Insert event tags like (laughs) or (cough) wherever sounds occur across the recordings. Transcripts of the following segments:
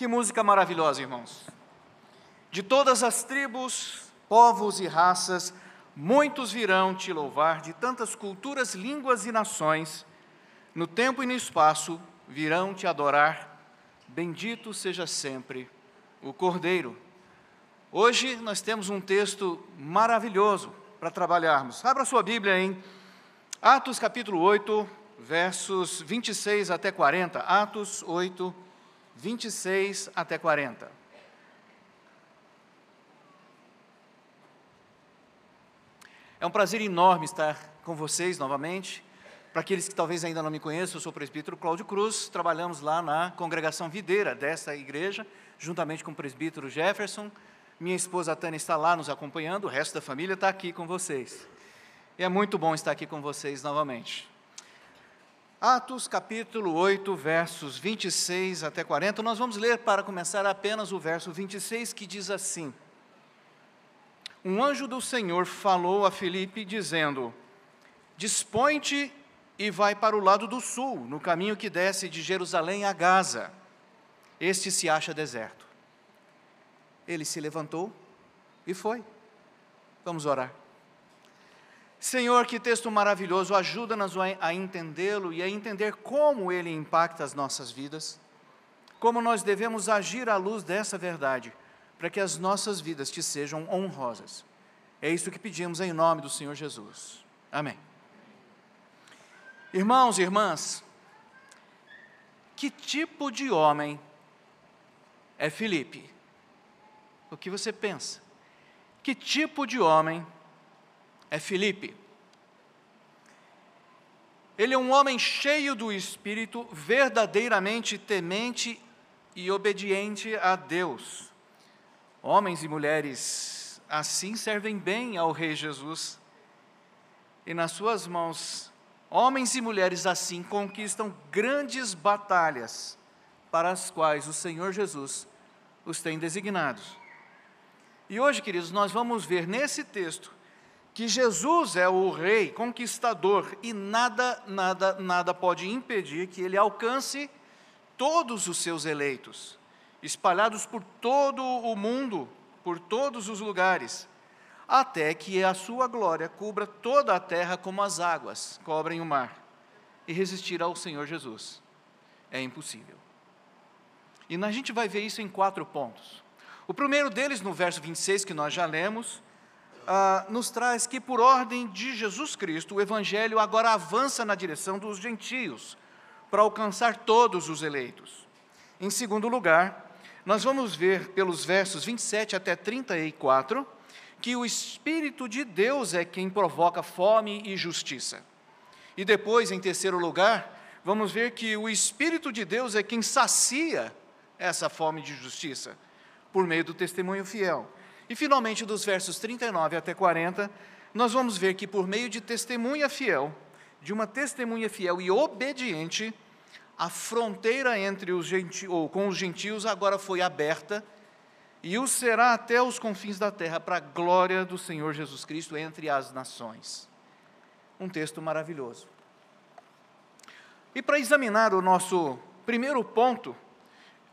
Que música maravilhosa, irmãos. De todas as tribos, povos e raças, muitos virão te louvar, de tantas culturas, línguas e nações, no tempo e no espaço virão te adorar. Bendito seja sempre o Cordeiro. Hoje nós temos um texto maravilhoso para trabalharmos. Abra sua Bíblia em Atos capítulo 8, versos 26 até 40. Atos 8, 26 até 40. É um prazer enorme estar com vocês novamente. Para aqueles que talvez ainda não me conheçam, eu sou o presbítero Cláudio Cruz, trabalhamos lá na congregação videira dessa igreja, juntamente com o presbítero Jefferson. Minha esposa Tânia está lá nos acompanhando, o resto da família está aqui com vocês. E é muito bom estar aqui com vocês novamente. Atos capítulo 8, versos 26 até 40. Nós vamos ler para começar apenas o verso 26 que diz assim: Um anjo do Senhor falou a Filipe dizendo: Dispõe-te e vai para o lado do sul, no caminho que desce de Jerusalém a Gaza. Este se acha deserto. Ele se levantou e foi. Vamos orar. Senhor, que texto maravilhoso, ajuda-nos a entendê-lo e a entender como ele impacta as nossas vidas, como nós devemos agir à luz dessa verdade, para que as nossas vidas te sejam honrosas. É isso que pedimos em nome do Senhor Jesus. Amém. Irmãos e irmãs, que tipo de homem é Felipe? O que você pensa? Que tipo de homem é é Filipe. Ele é um homem cheio do espírito, verdadeiramente temente e obediente a Deus. Homens e mulheres assim servem bem ao Rei Jesus. E nas suas mãos, homens e mulheres assim conquistam grandes batalhas para as quais o Senhor Jesus os tem designados. E hoje, queridos, nós vamos ver nesse texto que Jesus é o rei conquistador e nada, nada, nada pode impedir que ele alcance todos os seus eleitos, espalhados por todo o mundo, por todos os lugares, até que a sua glória cubra toda a terra como as águas cobrem o mar, e resistir ao Senhor Jesus é impossível. E a gente vai ver isso em quatro pontos. O primeiro deles, no verso 26, que nós já lemos, ah, nos traz que, por ordem de Jesus Cristo, o Evangelho agora avança na direção dos gentios, para alcançar todos os eleitos. Em segundo lugar, nós vamos ver pelos versos 27 até 34 que o Espírito de Deus é quem provoca fome e justiça. E depois, em terceiro lugar, vamos ver que o Espírito de Deus é quem sacia essa fome de justiça, por meio do testemunho fiel. E finalmente, dos versos 39 até 40, nós vamos ver que por meio de testemunha fiel, de uma testemunha fiel e obediente, a fronteira entre os gentios, ou com os gentios agora foi aberta e o será até os confins da terra para a glória do Senhor Jesus Cristo entre as nações. Um texto maravilhoso. E para examinar o nosso primeiro ponto,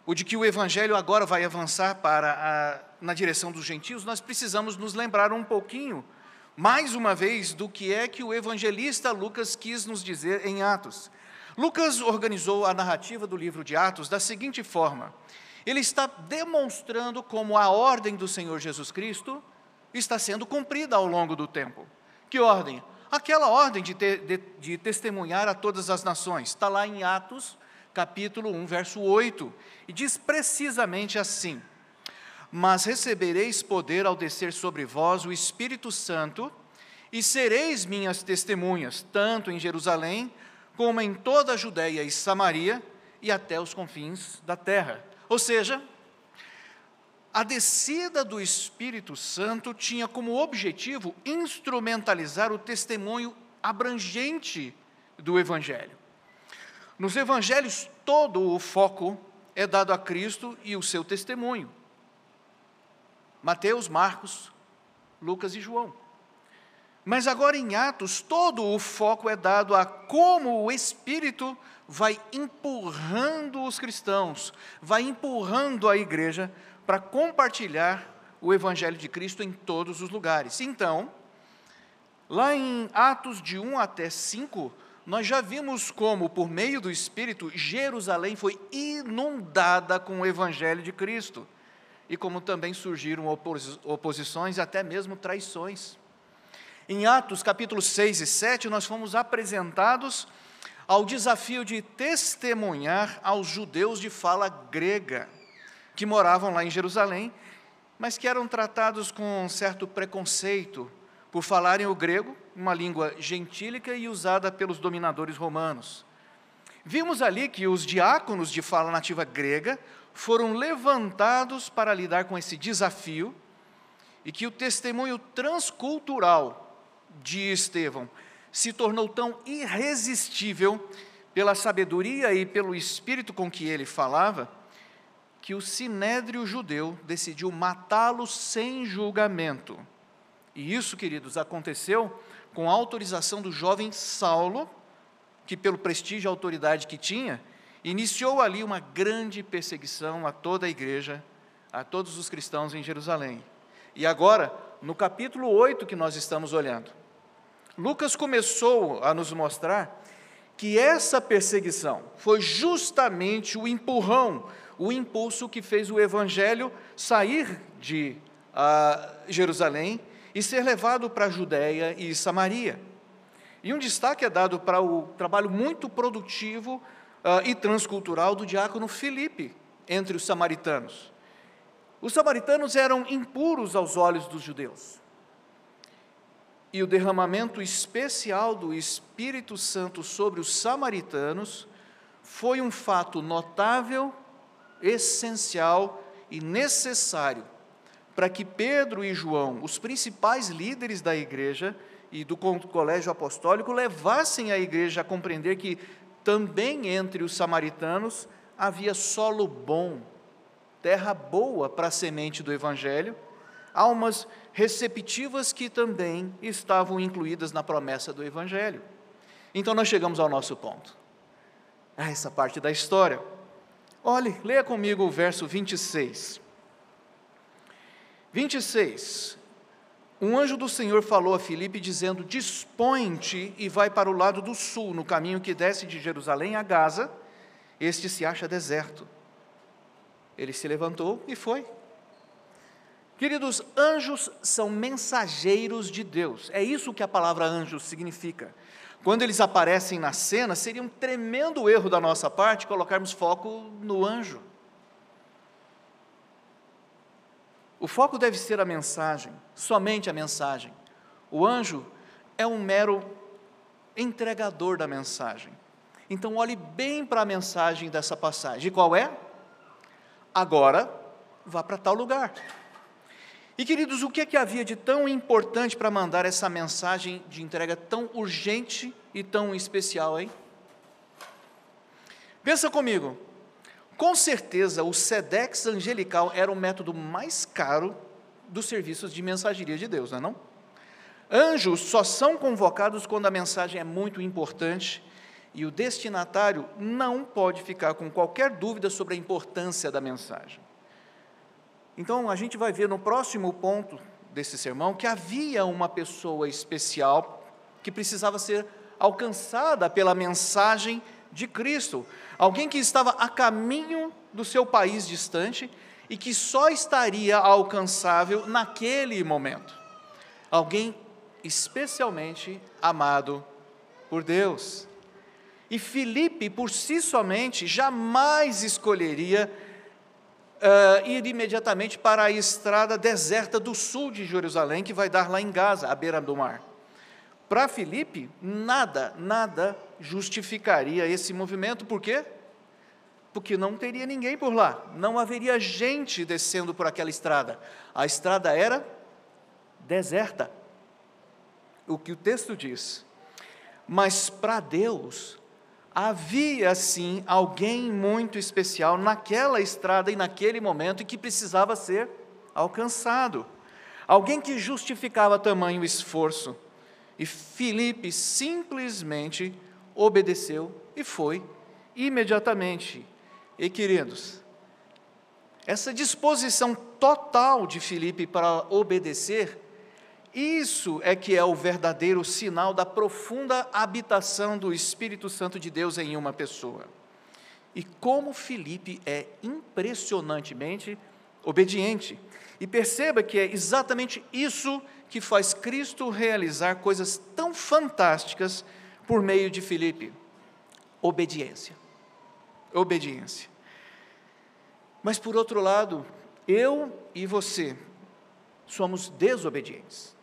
o de que o evangelho agora vai avançar para na direção dos gentios, nós precisamos nos lembrar um pouquinho, mais uma vez, do que é que o evangelista Lucas quis nos dizer em Atos. Lucas organizou a narrativa do livro de Atos da seguinte forma: ele está demonstrando como a ordem do Senhor Jesus Cristo está sendo cumprida ao longo do tempo. Que ordem? Aquela ordem de, de, de testemunhar a todas as nações. Está lá em Atos capítulo 1, verso 8, e diz precisamente assim: Mas recebereis poder ao descer sobre vós o Espírito Santo, e sereis minhas testemunhas, tanto em Jerusalém, como em toda a Judéia e Samaria, e até os confins da terra. Ou seja, a descida do Espírito Santo tinha como objetivo instrumentalizar o testemunho abrangente do Evangelho. Nos evangelhos, todo o foco é dado a Cristo e o seu testemunho. Mateus, Marcos, Lucas e João. Mas agora em Atos, todo o foco é dado a como o Espírito vai empurrando os cristãos, vai empurrando a igreja para compartilhar o Evangelho de Cristo em todos os lugares. Então, lá em Atos de 1 até 5, nós já vimos como, por meio do Espírito, Jerusalém foi inundada com o Evangelho de Cristo. E como também surgiram oposições até mesmo traições. Em Atos capítulo 6 e 7, nós fomos apresentados ao desafio de testemunhar aos judeus de fala grega, que moravam lá em Jerusalém, mas que eram tratados com um certo preconceito por falarem o grego, uma língua gentílica e usada pelos dominadores romanos. Vimos ali que os diáconos de fala nativa grega foram levantados para lidar com esse desafio e que o testemunho transcultural de Estevão se tornou tão irresistível pela sabedoria e pelo espírito com que ele falava, que o sinédrio judeu decidiu matá-lo sem julgamento. E isso, queridos, aconteceu com a autorização do jovem Saulo, que, pelo prestígio e autoridade que tinha, iniciou ali uma grande perseguição a toda a igreja, a todos os cristãos em Jerusalém. E agora, no capítulo 8 que nós estamos olhando, Lucas começou a nos mostrar que essa perseguição foi justamente o empurrão, o impulso que fez o evangelho sair de uh, Jerusalém e ser levado para a Judéia e Samaria. E um destaque é dado para o trabalho muito produtivo uh, e transcultural do diácono Filipe entre os samaritanos. Os samaritanos eram impuros aos olhos dos judeus. E o derramamento especial do Espírito Santo sobre os samaritanos foi um fato notável, essencial e necessário para que Pedro e João, os principais líderes da igreja e do colégio apostólico, levassem a igreja a compreender que também entre os samaritanos havia solo bom, terra boa para a semente do evangelho, almas receptivas que também estavam incluídas na promessa do evangelho. Então nós chegamos ao nosso ponto. essa parte da história. Olhe, leia comigo o verso 26. 26. Um anjo do Senhor falou a Filipe, dizendo: Dispõe-te e vai para o lado do sul, no caminho que desce de Jerusalém a Gaza. Este se acha deserto. Ele se levantou e foi. Queridos, anjos são mensageiros de Deus. É isso que a palavra anjo significa. Quando eles aparecem na cena, seria um tremendo erro da nossa parte colocarmos foco no anjo. O foco deve ser a mensagem, somente a mensagem. O anjo é um mero entregador da mensagem. Então, olhe bem para a mensagem dessa passagem. E qual é? Agora, vá para tal lugar. E queridos, o que é que havia de tão importante para mandar essa mensagem de entrega tão urgente e tão especial, hein? Pensa comigo, com certeza, o SEDEX angelical era o método mais caro dos serviços de mensageria de Deus, não é não? Anjos só são convocados quando a mensagem é muito importante e o destinatário não pode ficar com qualquer dúvida sobre a importância da mensagem. Então, a gente vai ver no próximo ponto desse sermão que havia uma pessoa especial que precisava ser alcançada pela mensagem de Cristo, alguém que estava a caminho do seu país distante e que só estaria alcançável naquele momento. Alguém especialmente amado por Deus. E Filipe, por si somente, jamais escolheria uh, ir imediatamente para a estrada deserta do sul de Jerusalém, que vai dar lá em Gaza, à beira do mar. Para Filipe, nada, nada justificaria esse movimento, por quê? Porque não teria ninguém por lá, não haveria gente descendo por aquela estrada. A estrada era deserta. O que o texto diz. Mas para Deus, havia sim alguém muito especial naquela estrada e naquele momento e que precisava ser alcançado. Alguém que justificava tamanho esforço E Filipe simplesmente obedeceu e foi imediatamente. E queridos, essa disposição total de Filipe para obedecer, isso é que é o verdadeiro sinal da profunda habitação do Espírito Santo de Deus em uma pessoa. E como Filipe é impressionantemente obediente. E perceba que é exatamente isso que faz Cristo realizar coisas tão fantásticas por meio de Filipe: obediência. Obediência. Mas por outro lado, eu e você somos desobedientes.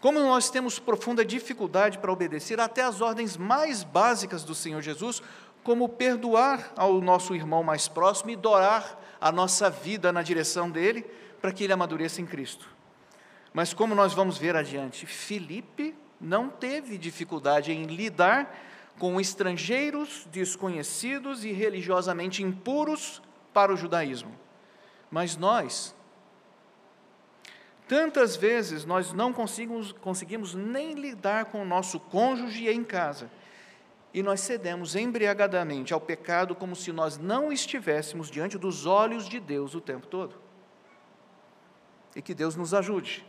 Como nós temos profunda dificuldade para obedecer até as ordens mais básicas do Senhor Jesus, como perdoar ao nosso irmão mais próximo e doar a nossa vida na direção dele, para que ele amadureça em Cristo. Mas como nós vamos ver adiante, Filipe não teve dificuldade em lidar com estrangeiros desconhecidos e religiosamente impuros para o judaísmo. Mas nós, tantas vezes, nós não conseguimos, conseguimos nem lidar com o nosso cônjuge em casa e nós cedemos embriagadamente ao pecado como se nós não estivéssemos diante dos olhos de Deus o tempo todo. E que Deus nos ajude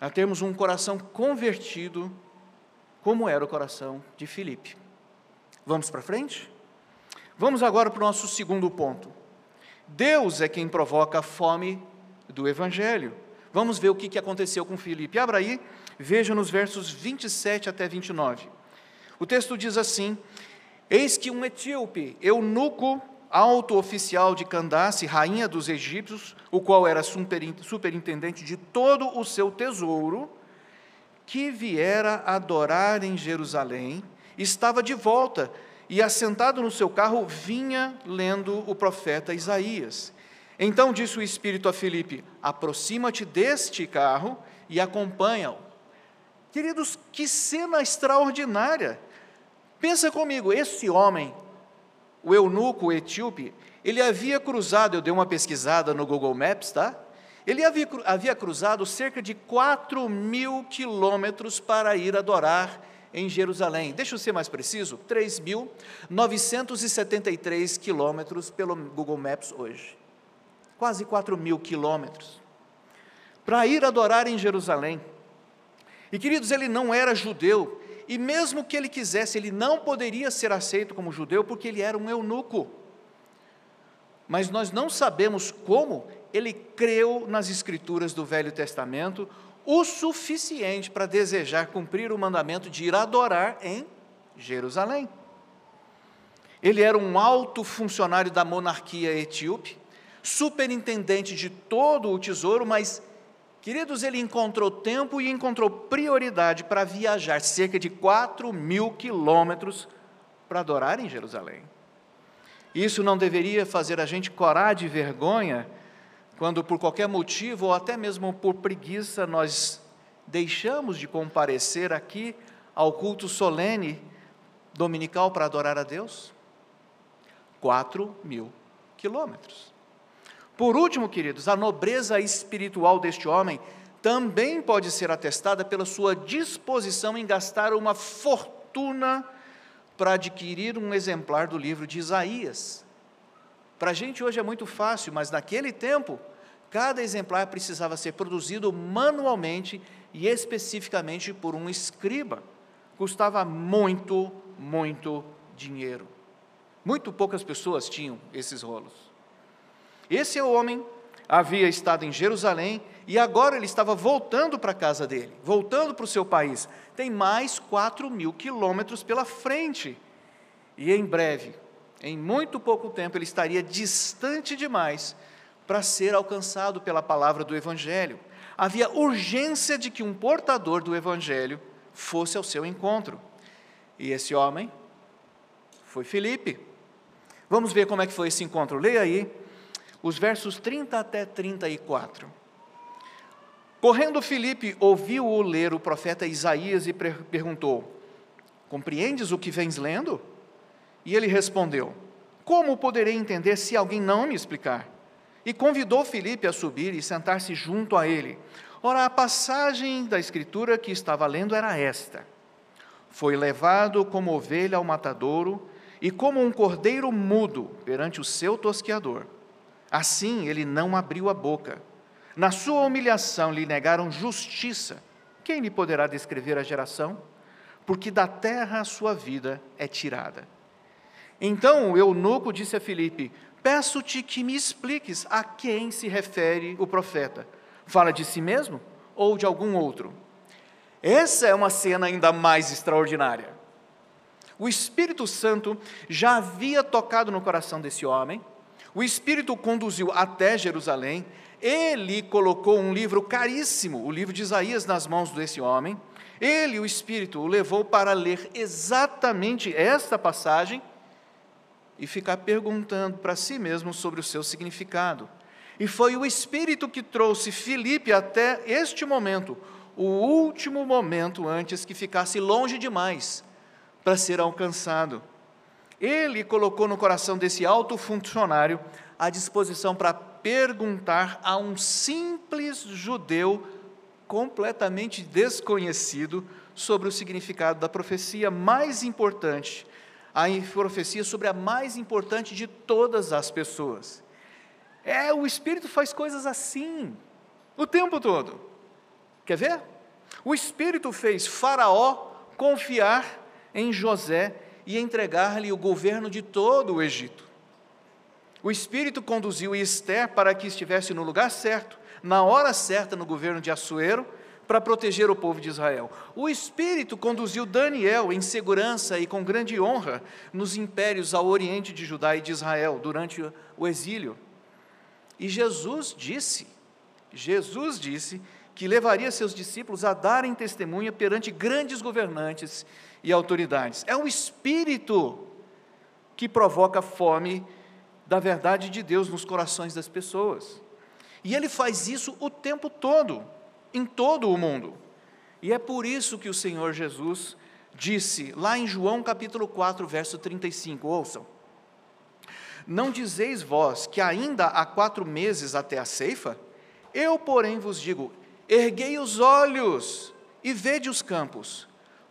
a termos um coração convertido, como era o coração de Filipe. Vamos para frente? Vamos agora para o nosso segundo ponto. Deus é quem provoca a fome do Evangelho. Vamos ver o que aconteceu com Filipe. Abra aí, veja nos versos 27 até 29. O texto diz assim: Eis que um etíope, eunuco, alto oficial de Candace, rainha dos egípcios, o qual era superintendente de todo o seu tesouro, que viera adorar em Jerusalém, estava de volta e, assentado no seu carro, vinha lendo o profeta Isaías. Então disse o Espírito a Filipe: Aproxima-te deste carro e acompanha-o. Queridos, que cena extraordinária! Pensa comigo, esse homem, o eunuco etíope, ele havia cruzado, eu dei uma pesquisada no Google Maps, tá? Ele havia, havia cruzado cerca de 4 mil quilômetros para ir adorar em Jerusalém. Deixa eu ser mais preciso: 3.973 quilômetros pelo Google Maps hoje. Quase 4 mil quilômetros. Para ir adorar em Jerusalém. E queridos, ele não era judeu, e mesmo que ele quisesse, ele não poderia ser aceito como judeu porque ele era um eunuco. Mas nós não sabemos como ele creu nas escrituras do Velho Testamento o suficiente para desejar cumprir o mandamento de ir adorar em Jerusalém. Ele era um alto funcionário da monarquia etíope, superintendente de todo o tesouro, mas Queridos, ele encontrou tempo e encontrou prioridade para viajar cerca de 4 mil quilômetros para adorar em Jerusalém. Isso não deveria fazer a gente corar de vergonha quando, por qualquer motivo ou até mesmo por preguiça, nós deixamos de comparecer aqui ao culto solene dominical para adorar a Deus? 4 mil quilômetros. Por último, queridos, a nobreza espiritual deste homem também pode ser atestada pela sua disposição em gastar uma fortuna para adquirir um exemplar do livro de Isaías. Para a gente hoje é muito fácil, mas naquele tempo, cada exemplar precisava ser produzido manualmente e especificamente por um escriba. Custava muito, muito dinheiro. Muito poucas pessoas tinham esses rolos. Esse homem havia estado em Jerusalém e agora ele estava voltando para a casa dele, voltando para o seu país. Tem mais 4 mil quilômetros pela frente. E em breve, em muito pouco tempo, ele estaria distante demais para ser alcançado pela palavra do Evangelho. Havia urgência de que um portador do Evangelho fosse ao seu encontro. E esse homem foi Filipe. Vamos ver como é que foi esse encontro. Leia aí os versos 30 até 34. Correndo Filipe ouviu-o ler o profeta Isaías e perguntou: Compreendes o que vens lendo? E ele respondeu: Como poderei entender se alguém não me explicar? E convidou Filipe a subir e sentar-se junto a ele. Ora, a passagem da Escritura que estava lendo era esta: Foi levado como ovelha ao matadouro e como um cordeiro mudo perante o seu tosqueador. Assim ele não abriu a boca. Na sua humilhação lhe negaram justiça. Quem lhe poderá descrever a geração? Porque da terra a sua vida é tirada. Então o eunuco disse a Filipe: Peço-te que me expliques a quem se refere o profeta. Fala de si mesmo ou de algum outro? Essa é uma cena ainda mais extraordinária. O Espírito Santo já havia tocado no coração desse homem, o Espírito o conduziu até Jerusalém, ele colocou um livro caríssimo, o livro de Isaías, nas mãos desse homem, ele, o Espírito, o levou para ler exatamente esta passagem e ficar perguntando para si mesmo sobre o seu significado. E foi o Espírito que trouxe Filipe até este momento, o último momento antes que ficasse longe demais para ser alcançado. Ele colocou no coração desse alto funcionário a disposição para perguntar a um simples judeu completamente desconhecido sobre o significado da profecia mais importante a profecia sobre a mais importante de todas as pessoas. É, o Espírito faz coisas assim, o tempo todo. Quer ver? O Espírito fez Faraó confiar em José e entregar-lhe o governo de todo o Egito. O Espírito conduziu Esther para que estivesse no lugar certo, na hora certa no governo de Assuero, para proteger o povo de Israel. O Espírito conduziu Daniel em segurança e com grande honra nos impérios ao oriente de Judá e de Israel durante o exílio. E Jesus disse, Jesus disse que levaria seus discípulos a darem testemunha perante grandes governantes e autoridades. É o Espírito que provoca fome da verdade de Deus nos corações das pessoas. E ele faz isso o tempo todo em todo o mundo. E é por isso que o Senhor Jesus disse, lá em João capítulo 4, verso 35, ouçam: Não dizeis vós que ainda há quatro meses até a ceifa? Eu, porém, vos digo: erguei os olhos e vede os campos,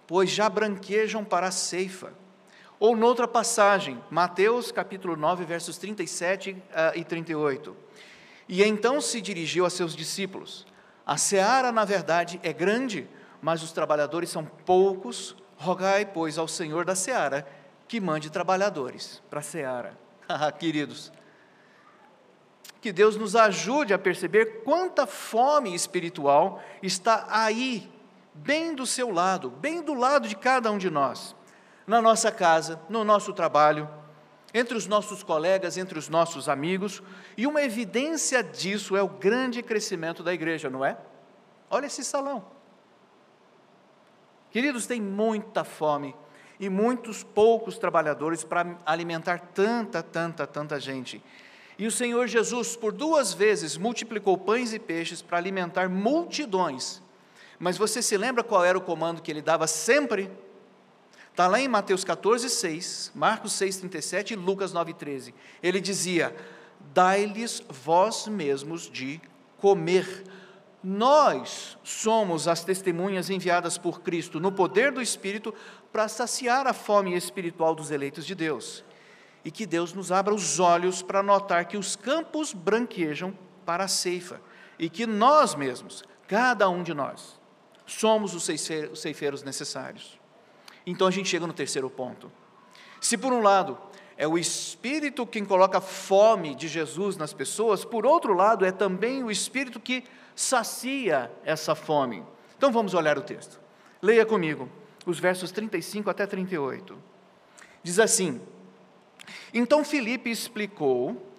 pois já branquejam para a ceifa. Ou noutra passagem, Mateus capítulo 9, versos 37 uh, e 38. Ah, e então se dirigiu a seus discípulos: a seara, na verdade, é grande, mas os trabalhadores são poucos. Rogai, pois, ao Senhor da seara que mande trabalhadores para a seara. (laughs) Ah, queridos, que Deus nos ajude a perceber quanta fome espiritual está aí, bem do seu lado, bem do lado de cada um de nós, na nossa casa, no nosso trabalho, entre os nossos colegas, entre os nossos amigos, e uma evidência disso é o grande crescimento da igreja, não é? Olha esse salão. Queridos, tem muita fome e muitos poucos trabalhadores para alimentar tanta, tanta, tanta gente. E o Senhor Jesus, por duas vezes, multiplicou pães e peixes para alimentar multidões. Mas você se lembra qual era o comando que ele dava sempre? Está lá em Mateus 14, 6, Marcos 6, 37 e Lucas 9, 13. Ele dizia: Dai-lhes vós mesmos de comer. Nós somos as testemunhas enviadas por Cristo no poder do Espírito para saciar a fome espiritual dos eleitos de Deus. E que Deus nos abra os olhos para notar que os campos branquejam para a ceifa e que nós mesmos, cada um de nós, somos os ceifeiros necessários. Então a gente chega no terceiro ponto. Se por um lado é o Espírito quem coloca fome de Jesus nas pessoas, por outro lado é também o Espírito que sacia essa fome. Então vamos olhar o texto. Leia comigo os versos 35 até 38. Diz assim: Então Filipe explicou,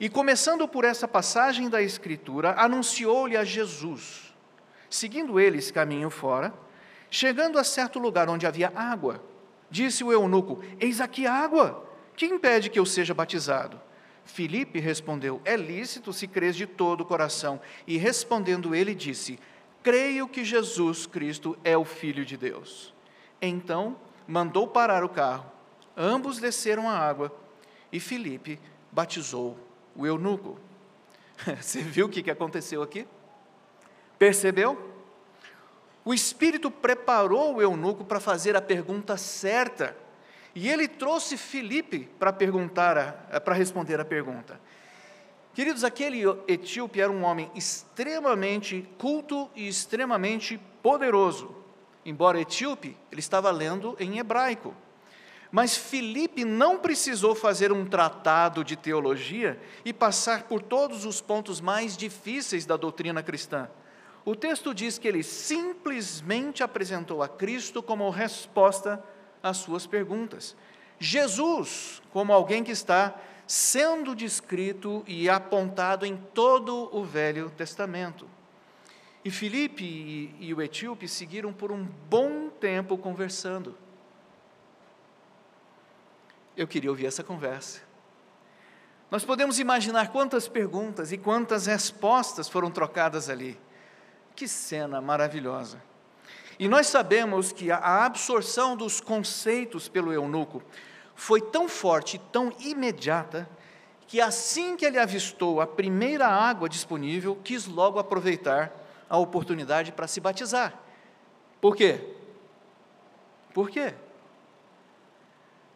e começando por essa passagem da Escritura, anunciou-lhe a Jesus. Seguindo eles caminho fora, Chegando a certo lugar onde havia água, disse o eunuco: Eis aqui água, que impede que eu seja batizado? Filipe respondeu: É lícito se crês de todo o coração. E respondendo ele, disse: Creio que Jesus Cristo é o Filho de Deus. Então mandou parar o carro. Ambos desceram a água e Filipe batizou o eunuco. (laughs) Você viu o que aconteceu aqui? Percebeu? O Espírito preparou o eunuco para fazer a pergunta certa. E ele trouxe Filipe para perguntar, para responder a pergunta. Queridos, aquele etíope era um homem extremamente culto e extremamente poderoso. Embora etíope, ele estava lendo em hebraico. Mas Filipe não precisou fazer um tratado de teologia e passar por todos os pontos mais difíceis da doutrina cristã. O texto diz que ele simplesmente apresentou a Cristo como resposta às suas perguntas. Jesus, como alguém que está sendo descrito e apontado em todo o Velho Testamento. E Filipe e, e o etíope seguiram por um bom tempo conversando. Eu queria ouvir essa conversa. Nós podemos imaginar quantas perguntas e quantas respostas foram trocadas ali. Que cena maravilhosa. E nós sabemos que a absorção dos conceitos pelo eunuco foi tão forte, tão imediata, que assim que ele avistou a primeira água disponível, quis logo aproveitar a oportunidade para se batizar. Por quê? Por quê?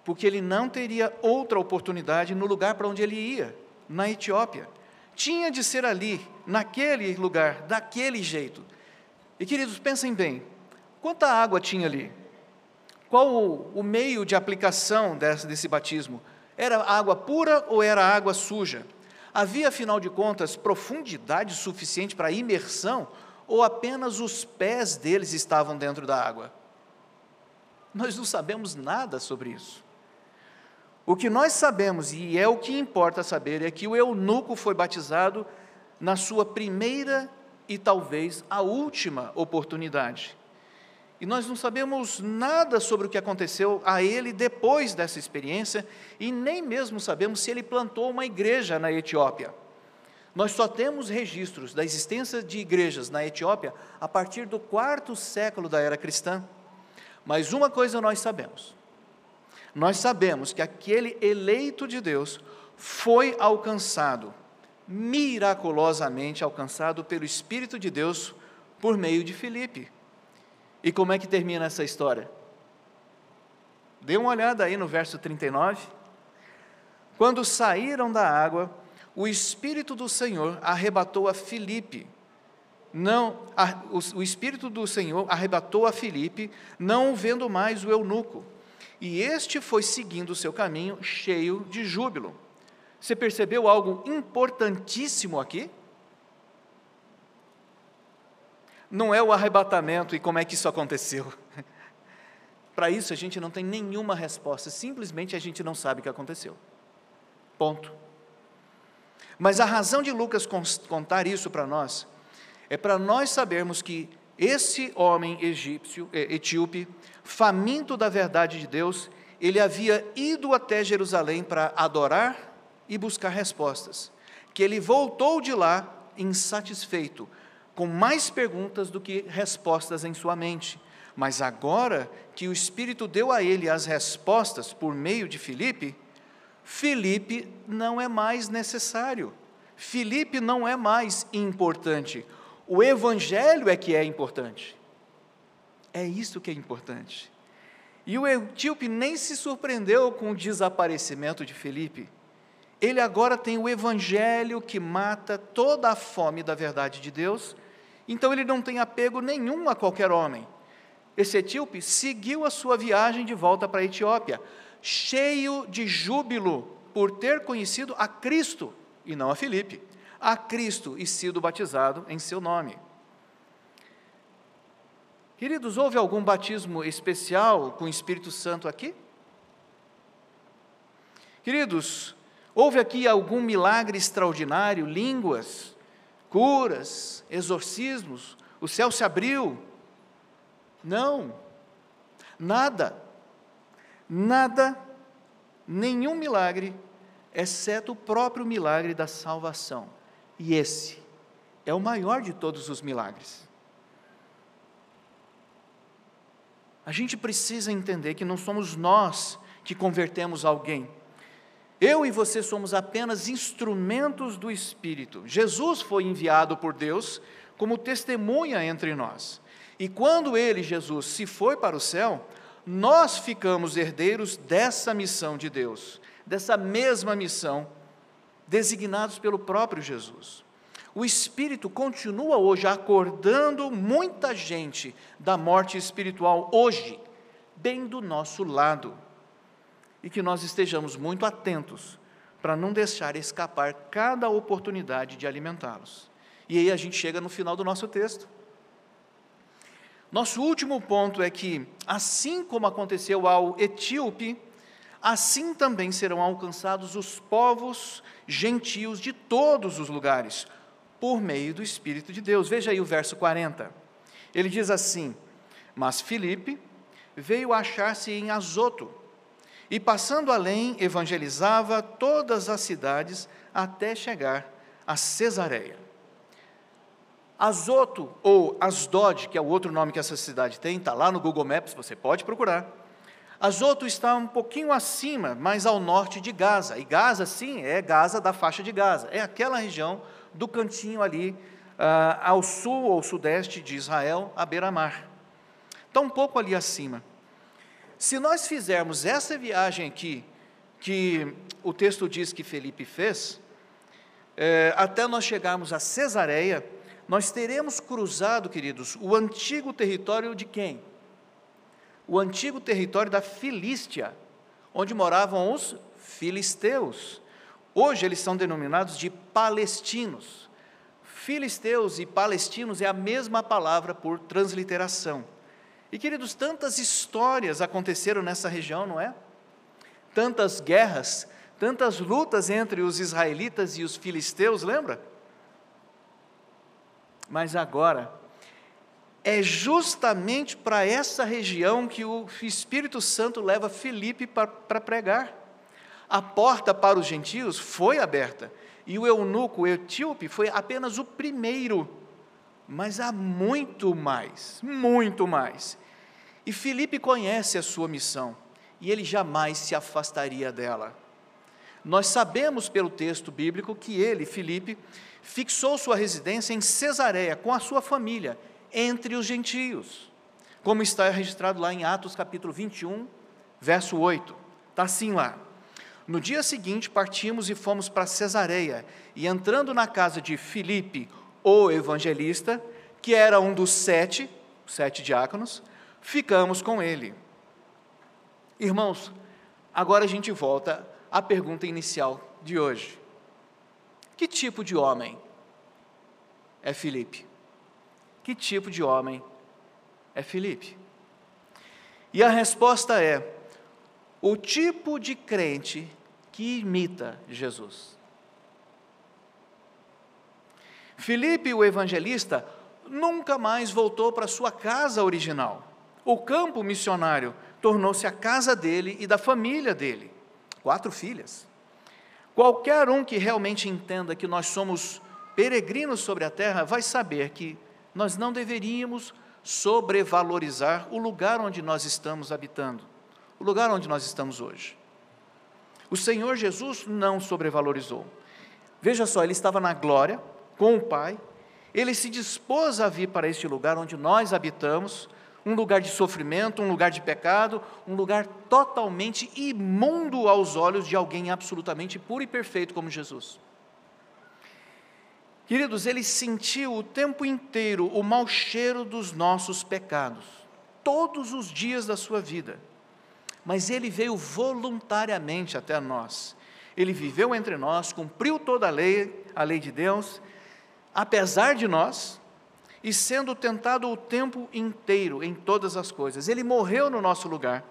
Porque ele não teria outra oportunidade no lugar para onde ele ia, na Etiópia. Tinha de ser ali, naquele lugar, daquele jeito. E queridos, pensem bem: quanta água tinha ali? Qual o, o meio de aplicação desse, desse batismo? Era água pura ou era água suja? Havia, afinal de contas, profundidade suficiente para imersão ou apenas os pés deles estavam dentro da água? Nós não sabemos nada sobre isso. O que nós sabemos, e é o que importa saber, é que o eunuco foi batizado na sua primeira e talvez a última oportunidade. E nós não sabemos nada sobre o que aconteceu a ele depois dessa experiência, e nem mesmo sabemos se ele plantou uma igreja na Etiópia. Nós só temos registros da existência de igrejas na Etiópia a partir do quarto século da era cristã. Mas uma coisa nós sabemos: nós sabemos que aquele eleito de Deus foi alcançado, miraculosamente alcançado pelo Espírito de Deus por meio de Filipe. E como é que termina essa história? Dê uma olhada aí no verso 39. Quando saíram da água, o Espírito do Senhor arrebatou a Filipe. Não, a, o, o Espírito do Senhor arrebatou a Filipe, não vendo mais o eunuco e este foi seguindo o seu caminho cheio de júbilo. Você percebeu algo importantíssimo aqui? Não é o arrebatamento e como é que isso aconteceu. (laughs) Para isso a gente não tem nenhuma resposta, simplesmente a gente não sabe o que aconteceu. Ponto. Mas a razão de Lucas contar isso para nós é para nós sabermos que esse homem egípcio, eh, etíope, faminto da verdade de Deus, ele havia ido até Jerusalém para adorar e buscar respostas. Que ele voltou de lá insatisfeito, com mais perguntas do que respostas em sua mente. Mas agora que o Espírito deu a ele as respostas por meio de Filipe, Filipe não é mais necessário. Filipe não é mais importante. O Evangelho é que é importante. É isso que é importante. E o etíope nem se surpreendeu com o desaparecimento de Felipe. Ele agora tem o evangelho que mata toda a fome da verdade de Deus, então ele não tem apego nenhum a qualquer homem. Esse etíope seguiu a sua viagem de volta para a Etiópia, cheio de júbilo por ter conhecido a Cristo e não a Filipe, a Cristo e sido batizado em seu nome. Queridos, houve algum batismo especial com o Espírito Santo aqui? Queridos, houve aqui algum milagre extraordinário, línguas, curas, exorcismos, o céu se abriu? Não, nada, nada, nenhum milagre, exceto o próprio milagre da salvação. E esse é o maior de todos os milagres. A gente precisa entender que não somos nós que convertemos alguém. Eu e você somos apenas instrumentos do Espírito. Jesus foi enviado por Deus como testemunha entre nós. E quando ele, Jesus, se foi para o céu, nós ficamos herdeiros dessa missão de Deus, dessa mesma missão, designados pelo próprio Jesus. O Espírito continua hoje acordando muita gente da morte espiritual, hoje, bem do nosso lado. E que nós estejamos muito atentos para não deixar escapar cada oportunidade de alimentá-los. E aí a gente chega no final do nosso texto. Nosso último ponto é que, assim como aconteceu ao etíope, assim também serão alcançados os povos gentios de todos os lugares, por meio do Espírito de Deus. Veja aí o verso 40. Ele diz assim: Mas Filipe veio achar-se em Azoto, e passando além, evangelizava todas as cidades até chegar a Cesareia. Azoto, ou Asdod, que é o outro nome que essa cidade tem, está lá no Google Maps, você pode procurar. Azoto está um pouquinho acima, mais ao norte de Gaza. E Gaza, sim, é Gaza da faixa de Gaza. É aquela região do cantinho ali, uh, ao sul ou sudeste de Israel, à beira-mar. Está um pouco ali acima. Se nós fizermos essa viagem aqui, que o texto diz que Felipe fez, é, até nós chegarmos a Cesareia, nós teremos cruzado, queridos, o antigo território de quem? O antigo território da Filístia, onde moravam os filisteus. Hoje eles são denominados de palestinos. Filisteus e palestinos é a mesma palavra por transliteração. E queridos, tantas histórias aconteceram nessa região, não é? Tantas guerras, tantas lutas entre os israelitas e os filisteus, lembra? Mas agora, é justamente para essa região que o Espírito Santo leva Felipe para pregar. A porta para os gentios foi aberta, e o eunuco etíope foi apenas o primeiro, mas há muito mais, muito mais. E Felipe conhece a sua missão, e ele jamais se afastaria dela. Nós sabemos pelo texto bíblico que ele, Felipe, fixou sua residência em Cesareia com a sua família, entre os gentios, como está registrado lá em Atos capítulo 21, verso 8. Está assim lá. No dia seguinte partimos e fomos para Cesareia, e entrando na casa de Filipe, o evangelista, que era um dos sete, sete diáconos, ficamos com ele. Irmãos, agora a gente volta à pergunta inicial de hoje. Que tipo de homem é Filipe? Que tipo de homem é Filipe? E a resposta é: o tipo de crente que imita Jesus. Filipe, o evangelista, nunca mais voltou para sua casa original. O campo missionário tornou-se a casa dele e da família dele. Quatro filhas. Qualquer um que realmente entenda que nós somos peregrinos sobre a terra vai saber que nós não deveríamos sobrevalorizar o lugar onde nós estamos habitando, o lugar onde nós estamos hoje. O Senhor Jesus não sobrevalorizou. Veja só, ele estava na glória com o Pai, ele se dispôs a vir para este lugar onde nós habitamos, um lugar de sofrimento, um lugar de pecado, um lugar totalmente imundo aos olhos de alguém absolutamente puro e perfeito como Jesus. Queridos, ele sentiu o tempo inteiro o mau cheiro dos nossos pecados, todos os dias da sua vida. Mas ele veio voluntariamente até nós. Ele viveu entre nós, cumpriu toda a lei, a lei de Deus, apesar de nós, e sendo tentado o tempo inteiro em todas as coisas. Ele morreu no nosso lugar.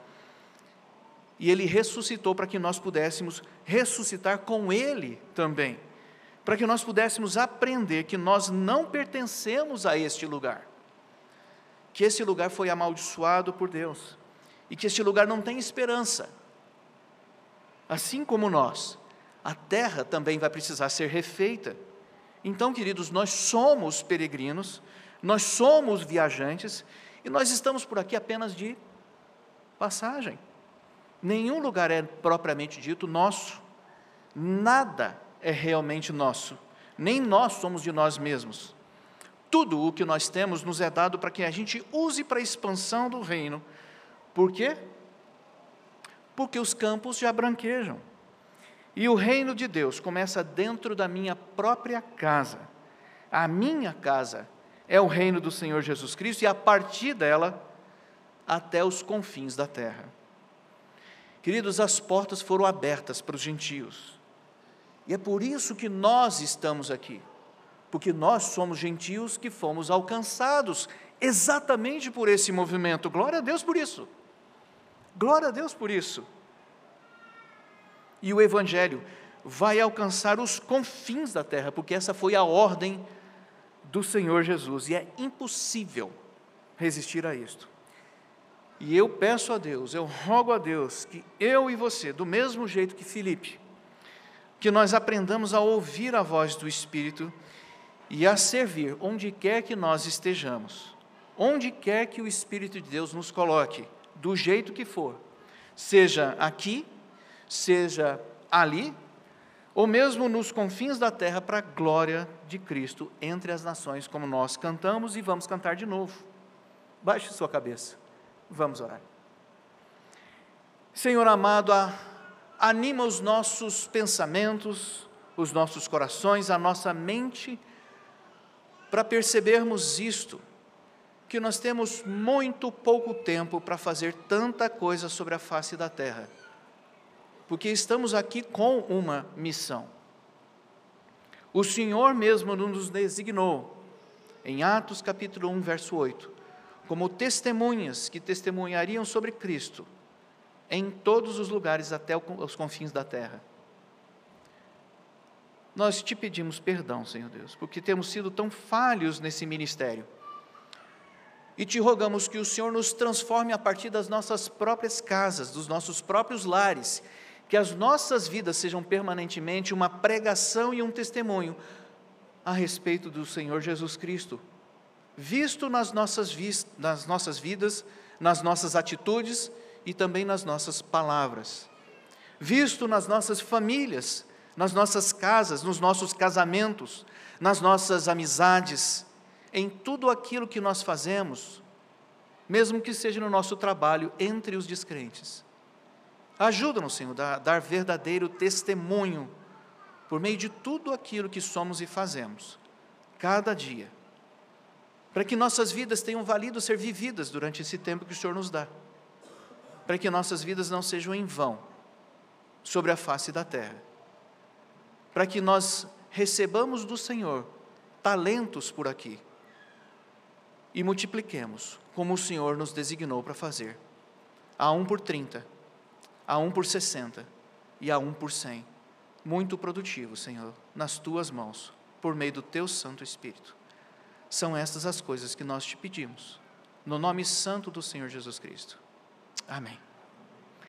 E ele ressuscitou para que nós pudéssemos ressuscitar com ele também para que nós pudéssemos aprender que nós não pertencemos a este lugar, que esse lugar foi amaldiçoado por Deus e que este lugar não tem esperança. Assim como nós, a terra também vai precisar ser refeita. Então, queridos, nós somos peregrinos, nós somos viajantes e nós estamos por aqui apenas de passagem. Nenhum lugar é propriamente dito nosso, nada é realmente nosso, nem nós somos de nós mesmos. Tudo o que nós temos nos é dado para que a gente use para a expansão do reino. Por quê? Porque os campos já branquejam. E o reino de Deus começa dentro da minha própria casa. A minha casa é o reino do Senhor Jesus Cristo e a partir dela até os confins da terra. Queridos, as portas foram abertas para os gentios. E é por isso que nós estamos aqui. Porque nós somos gentios que fomos alcançados exatamente por esse movimento. Glória a Deus por isso. Glória a Deus por isso e o Evangelho vai alcançar os confins da terra, porque essa foi a ordem do Senhor Jesus, e é impossível resistir a isto. E eu peço a Deus, eu rogo a Deus que eu e você, do mesmo jeito que Filipe, que nós aprendamos a ouvir a voz do Espírito e a servir onde quer que nós estejamos, onde quer que o Espírito de Deus nos coloque, do jeito que for, seja aqui seja ali, ou mesmo nos confins da terra, para a glória de Cristo entre as nações, como nós cantamos e vamos cantar de novo. Baixe sua cabeça, vamos orar. Senhor amado, anima os nossos pensamentos, os nossos corações, a nossa mente, para percebermos isto, que nós temos muito pouco tempo para fazer tanta coisa sobre a face da terra porque estamos aqui com uma missão. O Senhor mesmo nos designou, em Atos capítulo 1, verso 8, como testemunhas que testemunhariam sobre Cristo em todos os lugares até os confins da terra. Nós te pedimos perdão, Senhor Deus, porque temos sido tão falhos nesse ministério. E te rogamos que o Senhor nos transforme a partir das nossas próprias casas, dos nossos próprios lares, que as nossas vidas sejam permanentemente uma pregação e um testemunho a respeito do Senhor Jesus Cristo, visto nas nossas, nas nossas vidas, nas nossas atitudes e também nas nossas palavras, visto nas nossas famílias, nas nossas casas, nos nossos casamentos, nas nossas amizades, em tudo aquilo que nós fazemos, mesmo que seja no nosso trabalho entre os descrentes. Ajuda-nos, Senhor, a dar verdadeiro testemunho por meio de tudo aquilo que somos e fazemos, cada dia, para que nossas vidas tenham valido ser vividas durante esse tempo que o Senhor nos dá, para que nossas vidas não sejam em vão sobre a face da terra, para que nós recebamos do Senhor talentos por aqui e multipliquemos como o Senhor nos designou para fazer, a um por trinta a um por sessenta e a um por cem. Muito produtivo, Senhor, nas tuas mãos, por meio do teu Santo Espírito. São estas as coisas que nós te pedimos, no nome santo do Senhor Jesus Cristo. Amém.